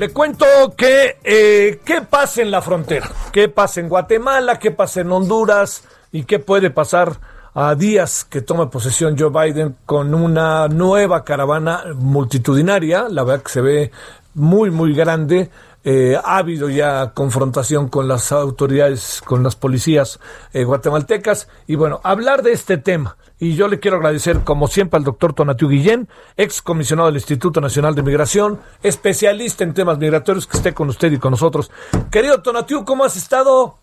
Le cuento que eh, qué pasa en la frontera, qué pasa en Guatemala, qué pasa en Honduras y qué puede pasar a días que tome posesión Joe Biden con una nueva caravana multitudinaria, la verdad que se ve muy, muy grande. Eh, ha habido ya confrontación con las autoridades, con las policías eh, guatemaltecas. Y bueno, hablar de este tema. Y yo le quiero agradecer, como siempre, al doctor Tonatiu Guillén, ex comisionado del Instituto Nacional de Migración, especialista en temas migratorios, que esté con usted y con nosotros. Querido Tonatiu, ¿cómo has estado?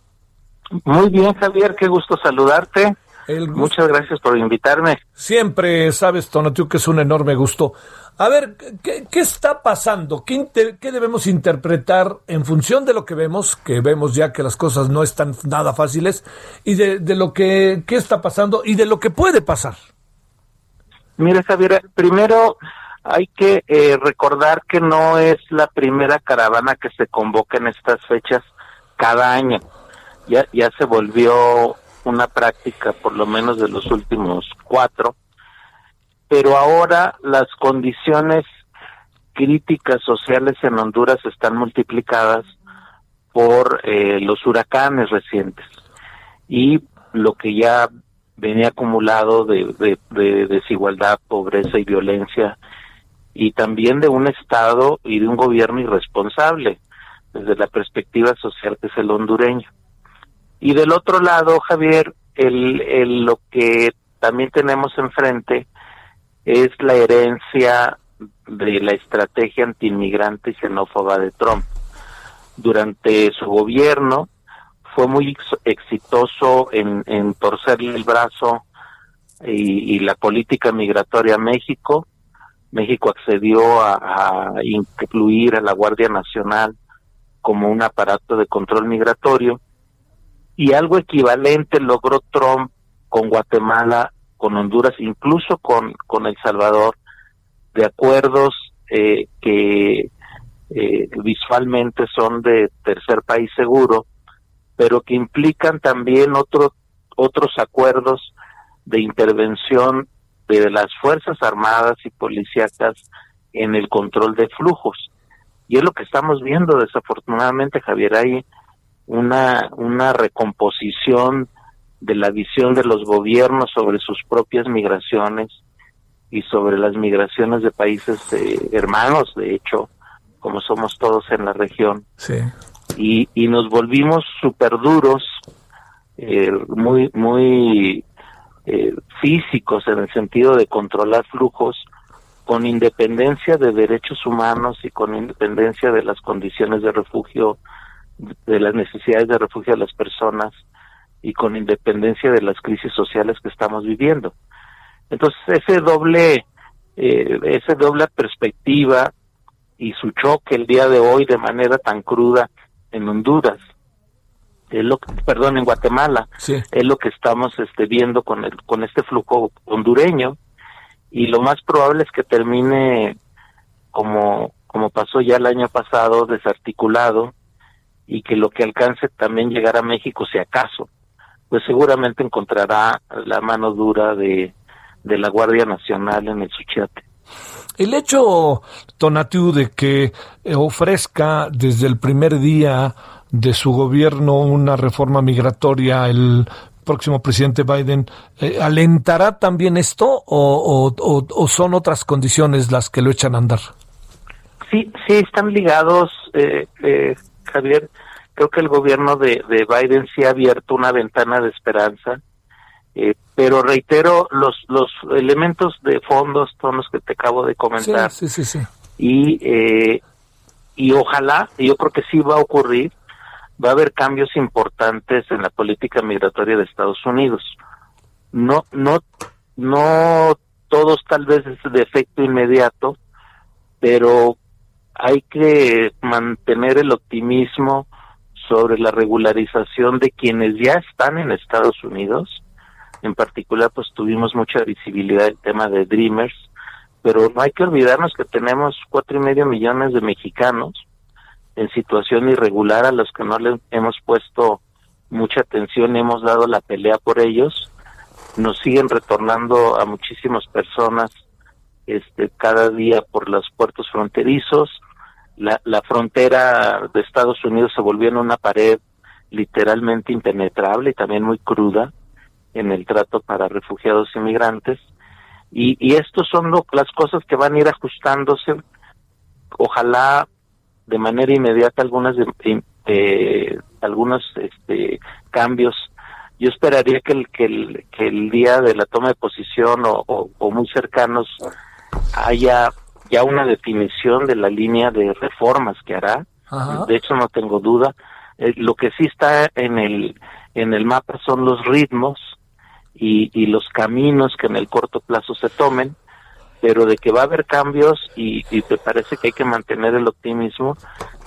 Muy bien, Javier, qué gusto saludarte. Muchas gracias por invitarme. Siempre sabes, Tonatiu, que es un enorme gusto. A ver, ¿qué, está pasando? ¿Qué, ¿Qué, debemos interpretar en función de lo que vemos? Que vemos ya que las cosas no están nada fáciles y de, lo que qué está pasando y de lo que puede pasar. Mira, Javier, primero hay que eh, recordar que no es la primera caravana que se convoca en estas fechas cada año. Ya, ya se volvió una práctica, por lo menos de los últimos cuatro pero ahora las condiciones críticas sociales en Honduras están multiplicadas por eh, los huracanes recientes y lo que ya venía acumulado de, desigualdad, pobreza y violencia y también de un Estado y de un gobierno irresponsable desde la perspectiva social que es el hondureño. Y del otro lado, Javier, el, el, lo que también tenemos enfrente es la herencia de la estrategia antiinmigrante y xenófoba de Trump. Durante su gobierno fue muy exitoso en, torcerle el brazo y, la política migratoria a México. México accedió a incluir a la Guardia Nacional como un aparato de control migratorio y algo equivalente logró Trump con Guatemala con Honduras, incluso con, con El Salvador, de acuerdos eh, que eh, visualmente son de tercer país seguro, pero que implican también otro, otros acuerdos de intervención de las Fuerzas Armadas y Policíacas en el control de flujos. Y es lo que estamos viendo, desafortunadamente, Javier, hay una, una recomposición de la visión de los gobiernos sobre sus propias migraciones y sobre las migraciones de países eh, hermanos, de hecho, como somos todos en la región. Y, y nos volvimos súper duros, eh, muy, muy eh, físicos en el sentido de controlar flujos, con independencia de derechos humanos y con independencia de las condiciones de refugio, de las necesidades de refugio de las personas y con independencia de las crisis sociales que estamos viviendo. Entonces, ese doble, eh, esa doble perspectiva y su choque el día de hoy de manera tan cruda en Honduras, es lo perdón, en Guatemala, es lo que estamos este, viendo con, el, con este flujo hondureño y lo más probable es que termine como, como pasó ya el año pasado, desarticulado y que lo que alcance también llegar a México, si acaso, pues seguramente encontrará la mano dura de, de la Guardia Nacional en el Suchiate. El hecho, Tonatiu, de que eh, ofrezca desde el primer día de su gobierno una reforma migratoria el próximo presidente Biden, eh, ¿alentará también esto o, o, son otras condiciones las que lo echan a andar? Sí, sí, están ligados, eh, eh, Javier creo que el gobierno de, Biden sí ha abierto una ventana de esperanza, eh, pero reitero, los, los elementos de fondos son los que te acabo de comentar. Sí, sí, sí. Y, eh, y ojalá, yo creo que sí va a ocurrir, va a haber cambios importantes en la política migratoria de Estados Unidos. No, no, no todos tal vez es de efecto inmediato, pero hay que mantener el optimismo sobre la regularización de quienes ya están en Estados Unidos. En particular, pues tuvimos mucha visibilidad el tema de Dreamers, pero no hay que olvidarnos que tenemos cuatro y medio millones de mexicanos en situación irregular a los que no le hemos puesto mucha atención y hemos dado la pelea por ellos. Nos siguen retornando a muchísimas personas este, cada día por los puertos fronterizos. La, la frontera de Estados Unidos se volvió en una pared literalmente impenetrable y también muy cruda en el trato para refugiados y migrantes. Y, y estos son las cosas que van a ir ajustándose. Ojalá de manera inmediata algunas algunos este, cambios. Yo esperaría que el, que el, que el día de la toma de posición o, o, muy cercanos haya ya una definición de la línea de reformas que hará. De hecho, no tengo duda. Eh, lo que sí está en el en el mapa son los ritmos y, y los caminos que en el corto plazo se tomen pero de que va a haber cambios y, y me parece que hay que mantener el optimismo,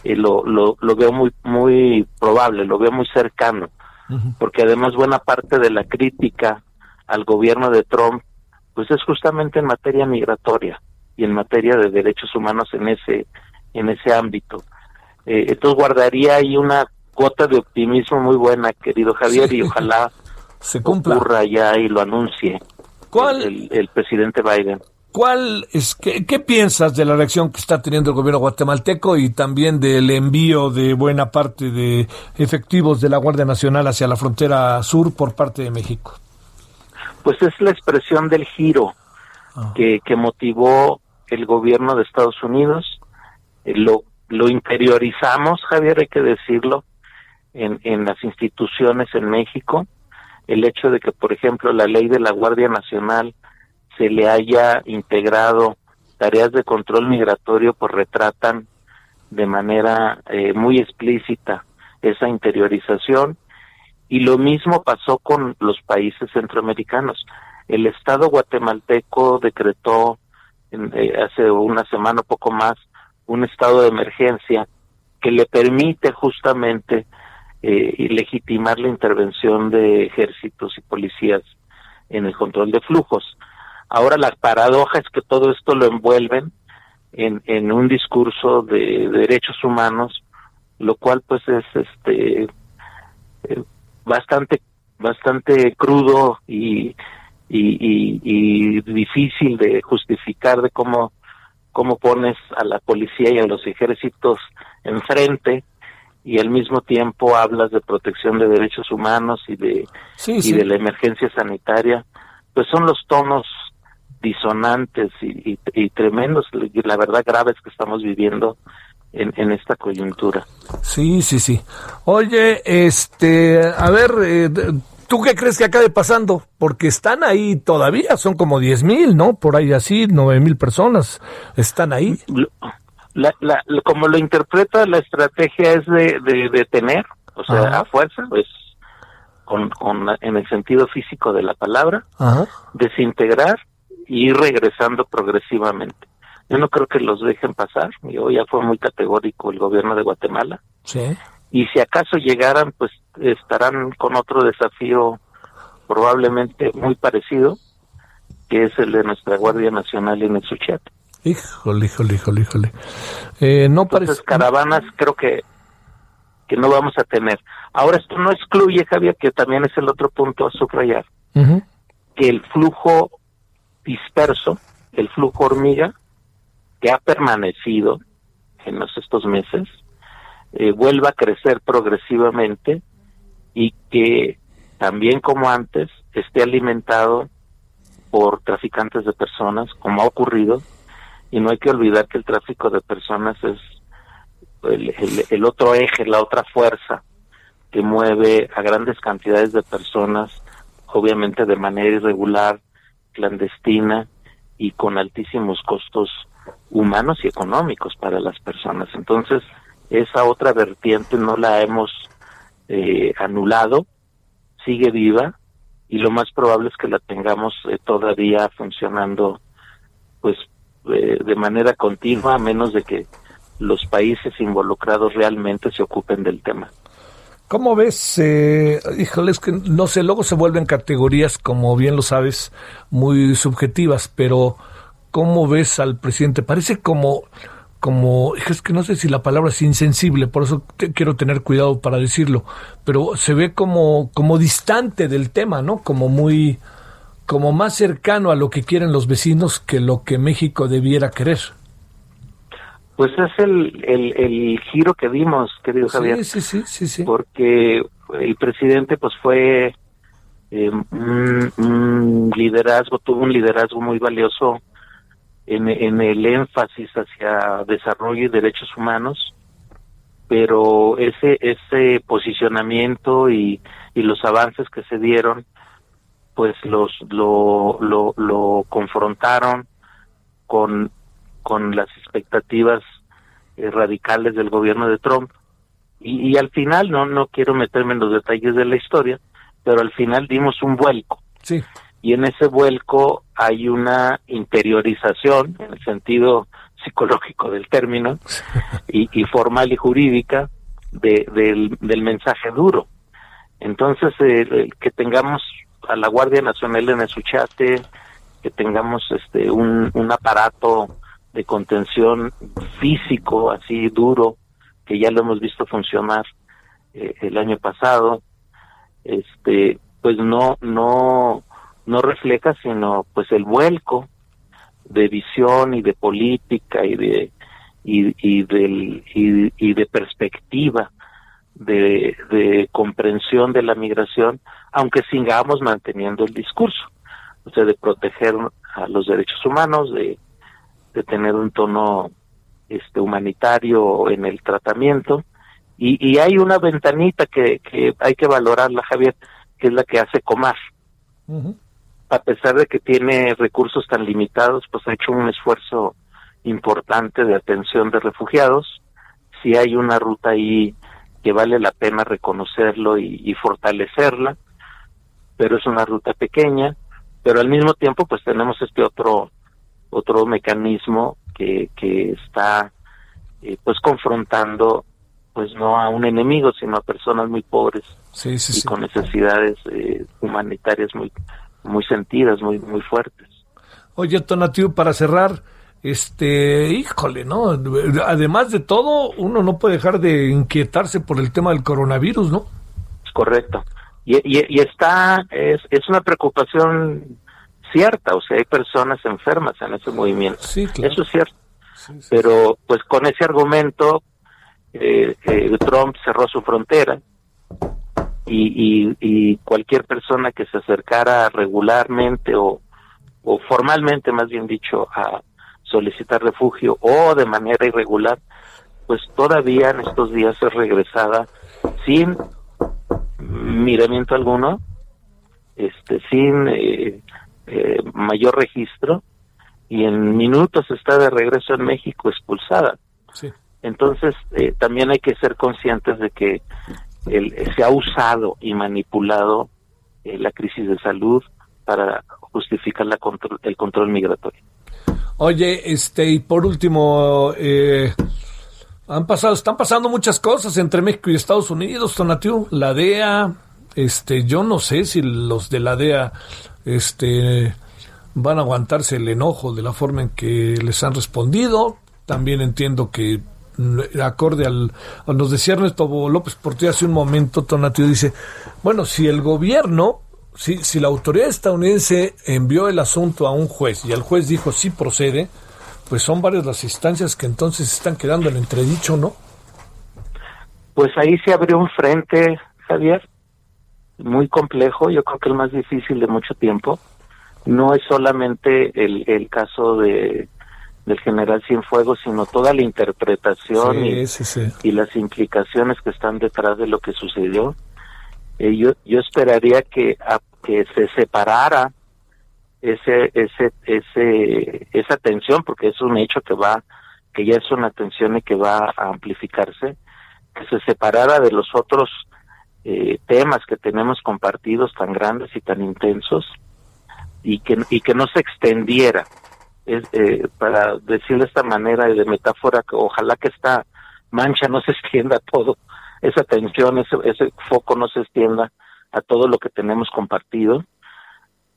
y lo, lo, lo veo muy, muy probable, lo veo muy cercano, porque además buena parte de la crítica al gobierno de Trump, pues es justamente en materia migratoria y en materia de derechos humanos en ese, en ese ámbito. Eh, entonces guardaría ahí una cuota de optimismo muy buena, querido Javier, y ojalá se cumpla. ocurra ya y lo anuncie ¿Cuál? el presidente Biden. ¿Cuál es, qué, qué, piensas de la reacción que está teniendo el gobierno guatemalteco y también del envío de buena parte de efectivos de la Guardia Nacional hacia la frontera sur por parte de México? Pues es la expresión del giro ah. que, que, motivó el gobierno de Estados Unidos. Eh, lo, lo interiorizamos, Javier, hay que decirlo, en, en las instituciones en México. El hecho de que, por ejemplo, la ley de la Guardia Nacional se le haya integrado tareas de control migratorio, pues retratan de manera eh, muy explícita esa interiorización. Y lo mismo pasó con los países centroamericanos. El Estado guatemalteco decretó en, eh, hace una semana o poco más un estado de emergencia que le permite justamente eh, legitimar la intervención de ejércitos y policías en el control de flujos. Ahora la paradoja es que todo esto lo envuelven en, en un discurso de, derechos humanos, lo cual pues es este eh, bastante bastante crudo y, y, y, difícil de justificar de cómo cómo pones a la policía y a los ejércitos enfrente y al mismo tiempo hablas de protección de derechos humanos y de y de la emergencia sanitaria pues son los tonos disonantes y, y, tremendos, la verdad graves que estamos viviendo en, en, esta coyuntura. Sí, sí, sí. Oye, este, a ver, eh, ¿tú qué crees que acabe pasando? Porque están ahí todavía, son como diez mil, ¿no? Por ahí así, nueve mil personas están ahí. La, la, como lo interpreta la estrategia es de, de detener, o sea, a fuerza, pues con, con, en el sentido físico de la palabra, desintegrar y ir regresando progresivamente. Yo no creo que los dejen pasar, yo ya fue muy categórico el gobierno de Guatemala. Sí. Y si acaso llegaran, pues estarán con otro desafío probablemente muy parecido, que es el de nuestra Guardia Nacional en el Suchat. Híjole, híjole, híjole, híjole. Eh, no parece... caravanas creo que que no vamos a tener. Ahora esto no excluye, Javier, que también es el otro punto a subrayar, que el flujo disperso, el flujo hormiga, que ha permanecido en los, estos meses, eh, vuelva a crecer progresivamente y que también como antes esté alimentado por traficantes de personas, como ha ocurrido, y no hay que olvidar que el tráfico de personas es el, el, otro eje, la otra fuerza que mueve a grandes cantidades de personas, obviamente de manera irregular, clandestina y con altísimos costos humanos y económicos para las personas. Entonces, esa otra vertiente no la hemos eh, anulado, sigue viva y lo más probable es que la tengamos eh, todavía funcionando pues eh, de manera continua a menos de que los países involucrados realmente se ocupen del tema. ¿Cómo ves? Eh, híjole, es que no sé, luego se vuelven categorías, como bien lo sabes, muy subjetivas, pero ¿cómo ves al presidente? Parece como, como, es que no sé si la palabra es insensible, por eso quiero tener cuidado para decirlo, pero se ve como, como distante del tema, ¿no? Como muy, como más cercano a lo que quieren los vecinos que lo que México debiera querer. Pues es el, el, giro que dimos, querido Javier. Sí, sí, sí, sí, Porque el presidente pues fue eh, un, liderazgo, tuvo un liderazgo muy valioso en, en el énfasis hacia desarrollo y derechos humanos, pero ese, ese posicionamiento y, y los avances que se dieron, pues los lo, lo, lo confrontaron con con las expectativas eh, radicales del gobierno de Trump. Y, al final, no, no quiero meterme en los detalles de la historia, pero al final dimos un vuelco. Sí. Y en ese vuelco hay una interiorización, en el sentido psicológico del término, y, formal y jurídica, de, del, mensaje duro. Entonces, que tengamos a la Guardia Nacional en el Suchate, que tengamos este un, un aparato de contención físico así duro que ya lo hemos visto funcionar eh, el año pasado este pues no no no refleja sino pues el vuelco de visión y de política y de y, del y, de perspectiva de comprensión de la migración aunque sigamos manteniendo el discurso o sea de proteger a los derechos humanos de de tener un tono este humanitario en el tratamiento. Y, y hay una ventanita que, que hay que valorarla Javier que es la que hace Comar. A pesar de que tiene recursos tan limitados pues ha hecho un esfuerzo importante de atención de refugiados. Si hay una ruta ahí que vale la pena reconocerlo y, y fortalecerla pero es una ruta pequeña pero al mismo tiempo pues tenemos este otro otro mecanismo que, que está eh, pues confrontando pues no a un enemigo sino a personas muy pobres y con necesidades eh, humanitarias muy muy sentidas muy muy fuertes. Oye Tonatiu para cerrar este híjole no además de todo uno no puede dejar de inquietarse por el tema del coronavirus no correcto. Y, y, y está es, es una preocupación cierta, o sea, hay personas enfermas en ese movimiento. Eso es cierto. Pero pues con ese argumento eh, eh, Trump cerró su frontera y, y, cualquier persona que se acercara regularmente o, o formalmente, más bien dicho, a solicitar refugio o de manera irregular, pues todavía en estos días es regresada sin miramiento alguno, este, sin eh, eh, mayor registro y en minutos está de regreso en México expulsada. Entonces, eh, también hay que ser conscientes de que el, se ha usado y manipulado eh, la crisis de salud para justificar la control, el control migratorio. Oye, este, y por último, han pasado, están pasando muchas cosas entre México y Estados Unidos, Tonatiu, la DEA, este, yo no sé si los de la DEA este, van a aguantarse el enojo de la forma en que les han respondido. También entiendo que mm, acorde al, nos decía Ernesto López Portillo hace un momento, Tonatio dice, bueno, si el gobierno, si, si la autoridad estadounidense envió el asunto a un juez y el juez dijo sí procede, pues son varias las instancias que entonces están quedando en entredicho, ¿no? Pues ahí se abrió un frente, Javier, muy complejo, yo creo que el más difícil de mucho tiempo. No es solamente el, el caso de del general Cienfuegos, sino toda la interpretación y, y, las implicaciones que están detrás de lo que sucedió. Eh, yo, yo esperaría que, a, que se separara ese, ese, ese, esa tensión, porque es un hecho que va, que ya es una tensión y que va a amplificarse, que se separara de los otros eh, temas que tenemos compartidos tan grandes y tan intensos y que, y que no se extendiera eh, para decir de esta manera y de metáfora, que ojalá que esta mancha no se extienda todo, esa tensión, ese, ese foco no se extienda a todo lo que tenemos compartido,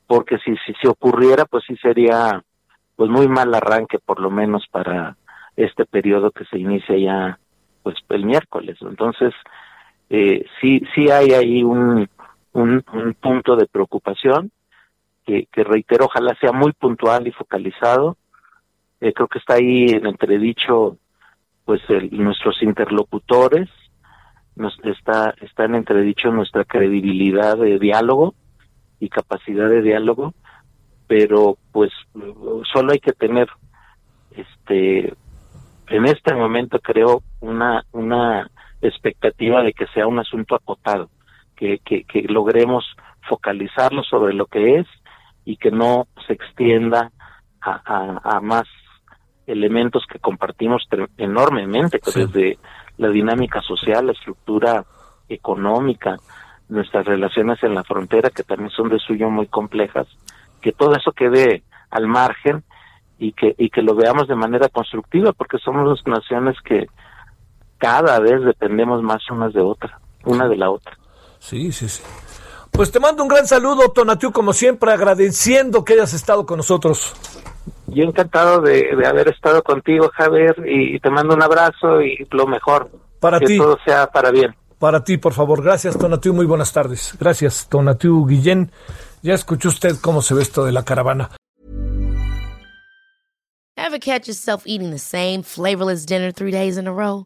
porque si, si se ocurriera, pues sí sería pues muy mal arranque por lo menos para este periodo que se inicia ya pues el miércoles. Entonces, eh, sí, sí hay ahí un, un, punto de preocupación que, que, reitero, ojalá sea muy puntual y focalizado. Eh, creo que está ahí en entredicho pues el, nuestros interlocutores, nos, está, está en entredicho nuestra credibilidad de diálogo y capacidad de diálogo, pero pues solo hay que tener este en este momento creo una una expectativa de que sea un asunto acotado, que, que, que logremos focalizarlo sobre lo que es y que no se extienda a, a, más elementos que compartimos enormemente, desde la dinámica social, la estructura económica, nuestras relaciones en la frontera, que también son de suyo muy complejas, que todo eso quede al margen y que, y que lo veamos de manera constructiva, porque somos naciones que cada vez dependemos más unas de otra, una de la otra. Sí, sí, sí. Pues te mando un gran saludo, Tonatiu, como siempre, agradeciendo que hayas estado con nosotros. Yo encantado de, haber estado contigo, Javier, y, te mando un abrazo y lo mejor. Para que todo sea para bien. Para ti, por favor. Gracias, Tonatiu. Muy buenas tardes. Gracias, Tonatiu Guillén. Ya escuchó usted cómo se ve esto de la caravana. Ever catch yourself eating the same flavorless dinner three days in a row?